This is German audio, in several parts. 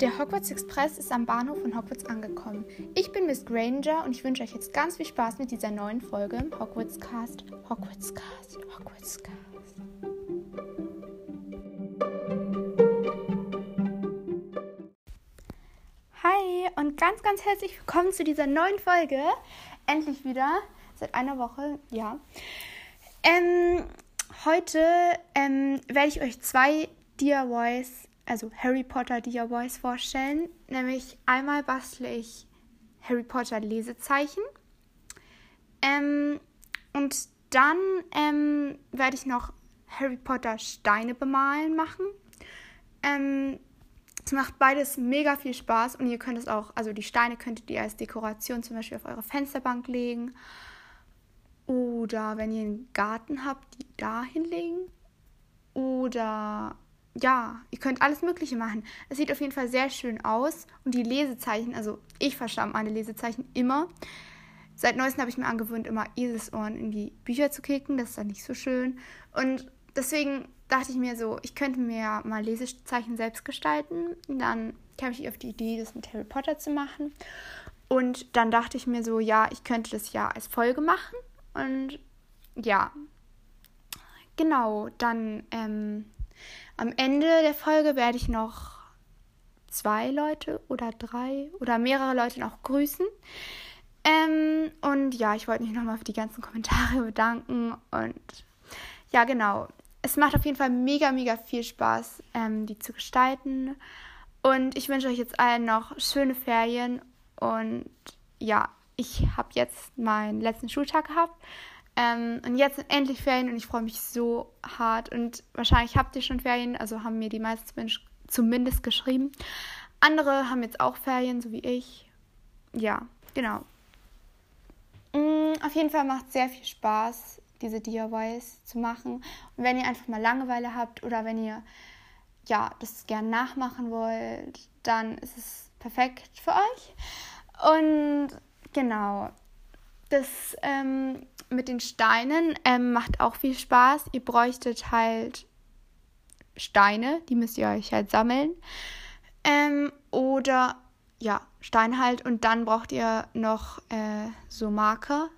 Der Hogwarts Express ist am Bahnhof von Hogwarts angekommen. Ich bin Miss Granger und ich wünsche euch jetzt ganz viel Spaß mit dieser neuen Folge im Hogwarts Cast. Hogwarts Cast, Hogwarts Cast. Hi und ganz, ganz herzlich willkommen zu dieser neuen Folge. Endlich wieder, seit einer Woche, ja. Ähm, heute ähm, werde ich euch zwei DIYs also Harry Potter DIYs vorstellen. Nämlich einmal bastle ich Harry Potter Lesezeichen. Ähm, und dann ähm, werde ich noch Harry Potter Steine bemalen machen. Ähm, es macht beides mega viel Spaß und ihr könnt es auch, also die Steine könntet ihr als Dekoration zum Beispiel auf eure Fensterbank legen. Oder wenn ihr einen Garten habt, die da hinlegen. Oder ja, ihr könnt alles Mögliche machen. Es sieht auf jeden Fall sehr schön aus. Und die Lesezeichen, also ich verstand meine Lesezeichen immer. Seit neuestem habe ich mir angewöhnt, immer Eselsohren in die Bücher zu kicken. Das ist dann nicht so schön. Und deswegen dachte ich mir so, ich könnte mir mal Lesezeichen selbst gestalten. Dann kam ich auf die Idee, das mit Harry Potter zu machen. Und dann dachte ich mir so, ja, ich könnte das ja als Folge machen. Und ja, genau, dann ähm, am Ende der Folge werde ich noch zwei Leute oder drei oder mehrere Leute noch grüßen. Ähm, und ja, ich wollte mich nochmal für die ganzen Kommentare bedanken. Und ja, genau. Es macht auf jeden Fall mega, mega viel Spaß, ähm, die zu gestalten. Und ich wünsche euch jetzt allen noch schöne Ferien. Und ja, ich habe jetzt meinen letzten Schultag gehabt. Ähm, und jetzt sind endlich Ferien und ich freue mich so hart. Und wahrscheinlich habt ihr schon Ferien, also haben mir die meisten zumindest geschrieben. Andere haben jetzt auch Ferien, so wie ich. Ja, genau. Mhm, auf jeden Fall macht es sehr viel Spaß, diese DIYs zu machen. Und wenn ihr einfach mal Langeweile habt oder wenn ihr ja, das gerne nachmachen wollt, dann ist es perfekt für euch. Und genau, das ähm, mit den Steinen ähm, macht auch viel Spaß. Ihr bräuchtet halt Steine, die müsst ihr euch halt sammeln. Ähm, oder ja, Stein halt. Und dann braucht ihr noch äh, so Marker,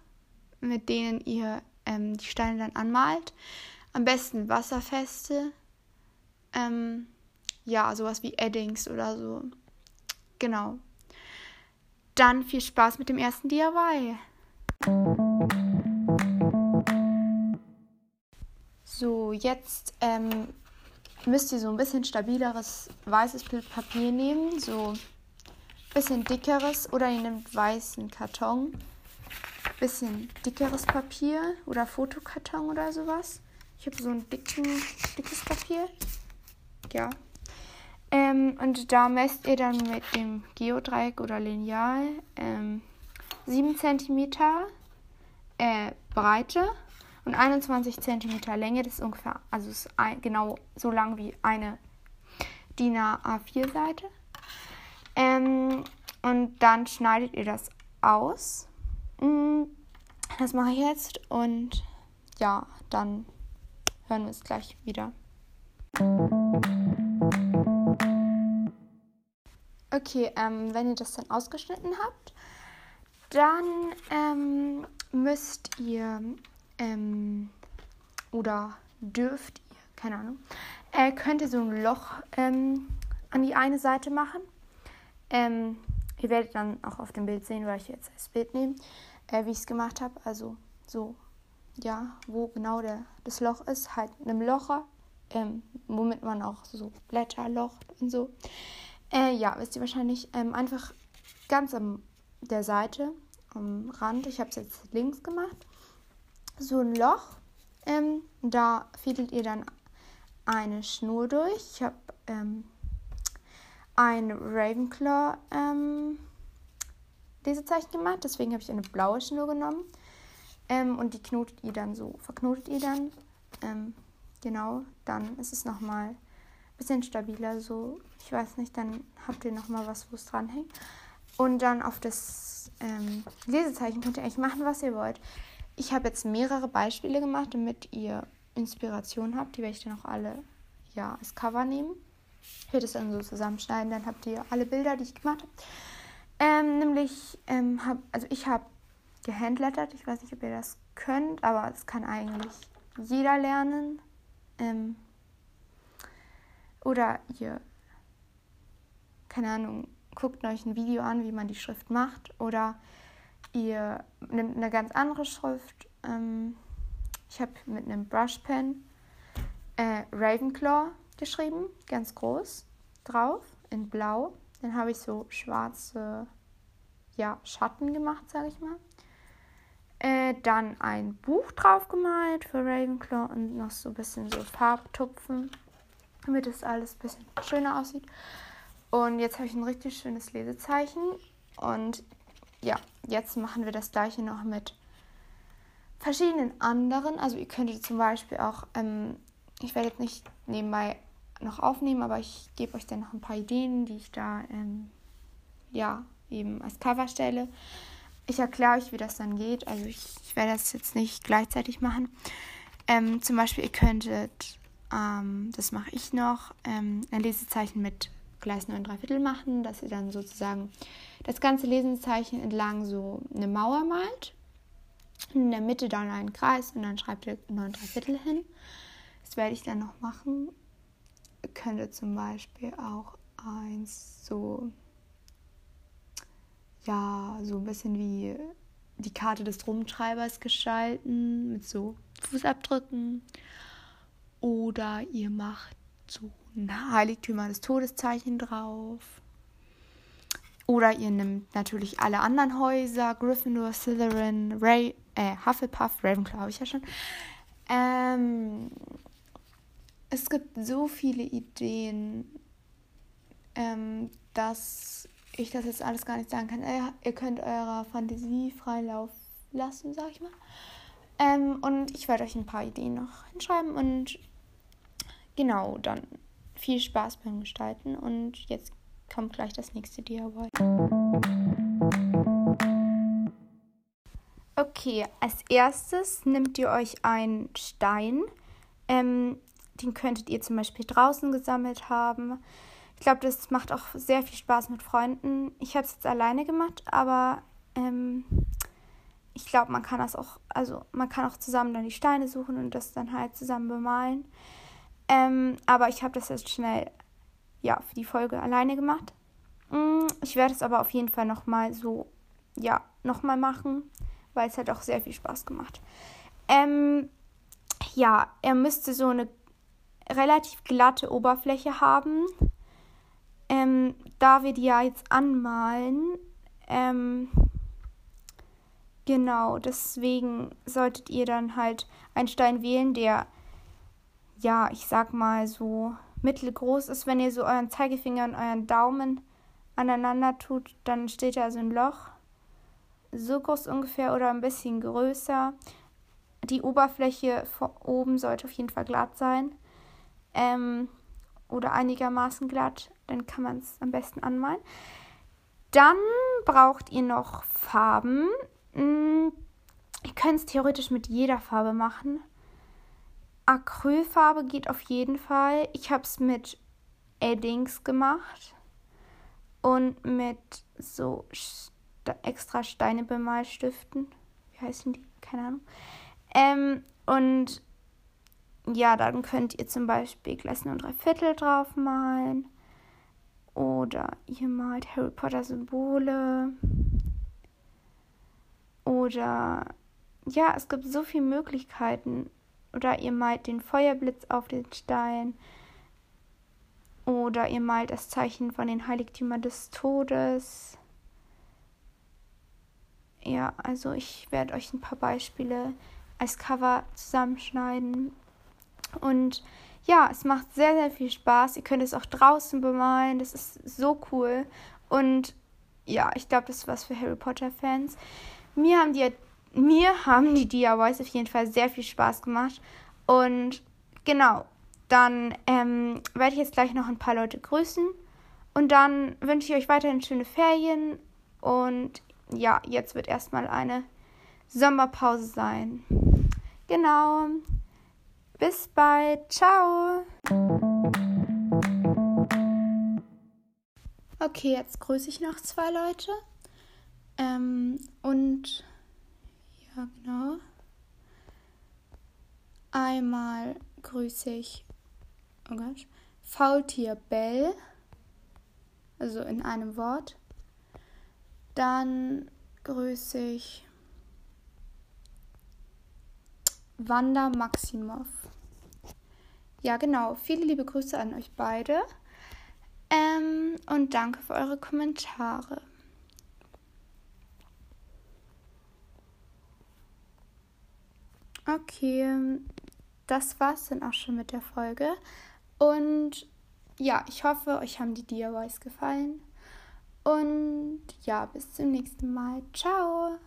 mit denen ihr ähm, die Steine dann anmalt. Am besten wasserfeste. Ähm, ja, sowas wie Eddings oder so. Genau. Dann viel Spaß mit dem ersten DIY. So, jetzt ähm, müsst ihr so ein bisschen stabileres weißes Papier nehmen, so ein bisschen dickeres oder ihr nehmt weißen Karton, bisschen dickeres Papier oder Fotokarton oder sowas. Ich habe so ein dicken, dickes Papier. Ja. Ähm, und da messt ihr dann mit dem Geodreieck oder Lineal ähm, 7 cm äh, Breite und 21 cm Länge. Das ist ungefähr, also ist ein, genau so lang wie eine DIN A4 Seite. Ähm, und dann schneidet ihr das aus. Mm, das mache ich jetzt und ja, dann hören wir es gleich wieder. Okay, ähm, wenn ihr das dann ausgeschnitten habt, dann ähm, müsst ihr ähm, oder dürft ihr, keine Ahnung, äh, könnt ihr so ein Loch ähm, an die eine Seite machen. Ähm, ihr werdet dann auch auf dem Bild sehen, weil ich jetzt als Bild nehme, äh, wie ich es gemacht habe. Also so, ja, wo genau der, das Loch ist, halt einem Locher, ähm, womit man auch so Blätter locht und so. Äh, ja, wisst ihr wahrscheinlich, ähm, einfach ganz am der Seite, am Rand, ich habe es jetzt links gemacht, so ein Loch. Ähm, da fiedelt ihr dann eine Schnur durch. Ich habe ähm, ein Ravenclaw ähm, Lesezeichen gemacht, deswegen habe ich eine blaue Schnur genommen. Ähm, und die knotet ihr dann so, verknotet ihr dann. Ähm, genau, dann ist es nochmal ein bisschen stabiler so. Ich weiß nicht, dann habt ihr nochmal was, wo es dranhängt. Und dann auf das ähm, Lesezeichen könnt ihr eigentlich machen, was ihr wollt. Ich habe jetzt mehrere Beispiele gemacht, damit ihr Inspiration habt. Die werde ich dann auch alle ja, als Cover nehmen. Ich werde es dann so zusammenschneiden, dann habt ihr alle Bilder, die ich gemacht habe. Ähm, nämlich, ähm, hab, also ich habe gehandlettert. Ich weiß nicht, ob ihr das könnt, aber das kann eigentlich jeder lernen. Ähm, oder ihr, keine Ahnung, guckt euch ein Video an, wie man die Schrift macht. Oder ihr nehmt eine ganz andere Schrift. Ähm, ich habe mit einem Brushpen äh, Ravenclaw geschrieben, ganz groß, drauf, in blau. Dann habe ich so schwarze ja, Schatten gemacht, sage ich mal. Äh, dann ein Buch drauf gemalt für Ravenclaw und noch so ein bisschen so Farbtupfen, damit es alles ein bisschen schöner aussieht. Und jetzt habe ich ein richtig schönes Lesezeichen. Und ja, jetzt machen wir das gleiche noch mit verschiedenen anderen. Also ihr könntet zum Beispiel auch, ähm, ich werde jetzt nicht nebenbei noch aufnehmen, aber ich gebe euch dann noch ein paar Ideen, die ich da ähm, ja eben als Cover stelle. Ich erkläre euch, wie das dann geht. Also ich, ich werde das jetzt nicht gleichzeitig machen. Ähm, zum Beispiel, ihr könntet, ähm, das mache ich noch, ähm, ein Lesezeichen mit Gleis 9 3 Viertel machen, dass ihr dann sozusagen das ganze Lesezeichen entlang so eine Mauer malt. In der Mitte dann einen Kreis und dann schreibt ihr 9 3 Viertel hin. Das werde ich dann noch machen. Ihr könntet zum Beispiel auch eins so ja, so ein bisschen wie die Karte des Rumtreibers gestalten mit so Fußabdrücken. Oder ihr macht so Heiligtümer des Todeszeichen drauf. Oder ihr nehmt natürlich alle anderen Häuser, Gryffindor, Slytherin, Ray, äh, Hufflepuff, Ravenclaw habe ich ja schon. Ähm, es gibt so viele Ideen, ähm, dass ich das jetzt alles gar nicht sagen kann. Ihr könnt eurer Fantasie freien Lauf lassen, sag ich mal. Ähm, und ich werde euch ein paar Ideen noch hinschreiben und genau, dann viel Spaß beim Gestalten und jetzt kommt gleich das nächste DIY. Okay, als erstes nehmt ihr euch einen Stein. Ähm, den könntet ihr zum Beispiel draußen gesammelt haben. Ich glaube, das macht auch sehr viel Spaß mit Freunden. Ich habe es jetzt alleine gemacht, aber ähm, ich glaube, man kann das auch, also man kann auch zusammen dann die Steine suchen und das dann halt zusammen bemalen. Ähm, aber ich habe das jetzt schnell, ja, für die Folge alleine gemacht. Mm, ich werde es aber auf jeden Fall nochmal so, ja, nochmal machen, weil es hat auch sehr viel Spaß gemacht. Ähm, ja, er müsste so eine relativ glatte Oberfläche haben. Ähm, da wir die ja jetzt anmalen, ähm, genau, deswegen solltet ihr dann halt einen Stein wählen, der, ja, ich sag mal so mittelgroß ist. Wenn ihr so euren Zeigefinger und euren Daumen aneinander tut, dann steht da so ein Loch. So groß ungefähr oder ein bisschen größer. Die Oberfläche oben sollte auf jeden Fall glatt sein. Ähm, oder einigermaßen glatt dann kann man es am besten anmalen. Dann braucht ihr noch Farben. Hm, ihr könnt es theoretisch mit jeder Farbe machen. Acrylfarbe geht auf jeden Fall. Ich habe es mit Eddings gemacht und mit so extra Steine Bemalstiften. Wie heißen die? Keine Ahnung. Ähm, und ja, dann könnt ihr zum Beispiel Gläser und drei Viertel drauf malen. Oder ihr malt Harry Potter Symbole. Oder ja, es gibt so viele Möglichkeiten. Oder ihr malt den Feuerblitz auf den Stein. Oder ihr malt das Zeichen von den Heiligtümern des Todes. Ja, also ich werde euch ein paar Beispiele als Cover zusammenschneiden. Und ja, es macht sehr, sehr viel Spaß. Ihr könnt es auch draußen bemalen. Das ist so cool. Und ja, ich glaube, das ist was für Harry Potter-Fans. Mir haben die, mir haben die DIYs auf jeden Fall sehr viel Spaß gemacht. Und genau, dann ähm, werde ich jetzt gleich noch ein paar Leute grüßen. Und dann wünsche ich euch weiterhin schöne Ferien. Und ja, jetzt wird erstmal eine Sommerpause sein. Genau. Bis bald. Ciao. Okay, jetzt grüße ich noch zwei Leute. Ähm, und ja, genau. Einmal grüße ich oh Gott, Faultier Bell, also in einem Wort. Dann grüße ich Wanda Maximov. Ja, genau. Viele liebe Grüße an euch beide. Ähm, und danke für eure Kommentare. Okay, das war's dann auch schon mit der Folge. Und ja, ich hoffe, euch haben die DIYs gefallen. Und ja, bis zum nächsten Mal. Ciao!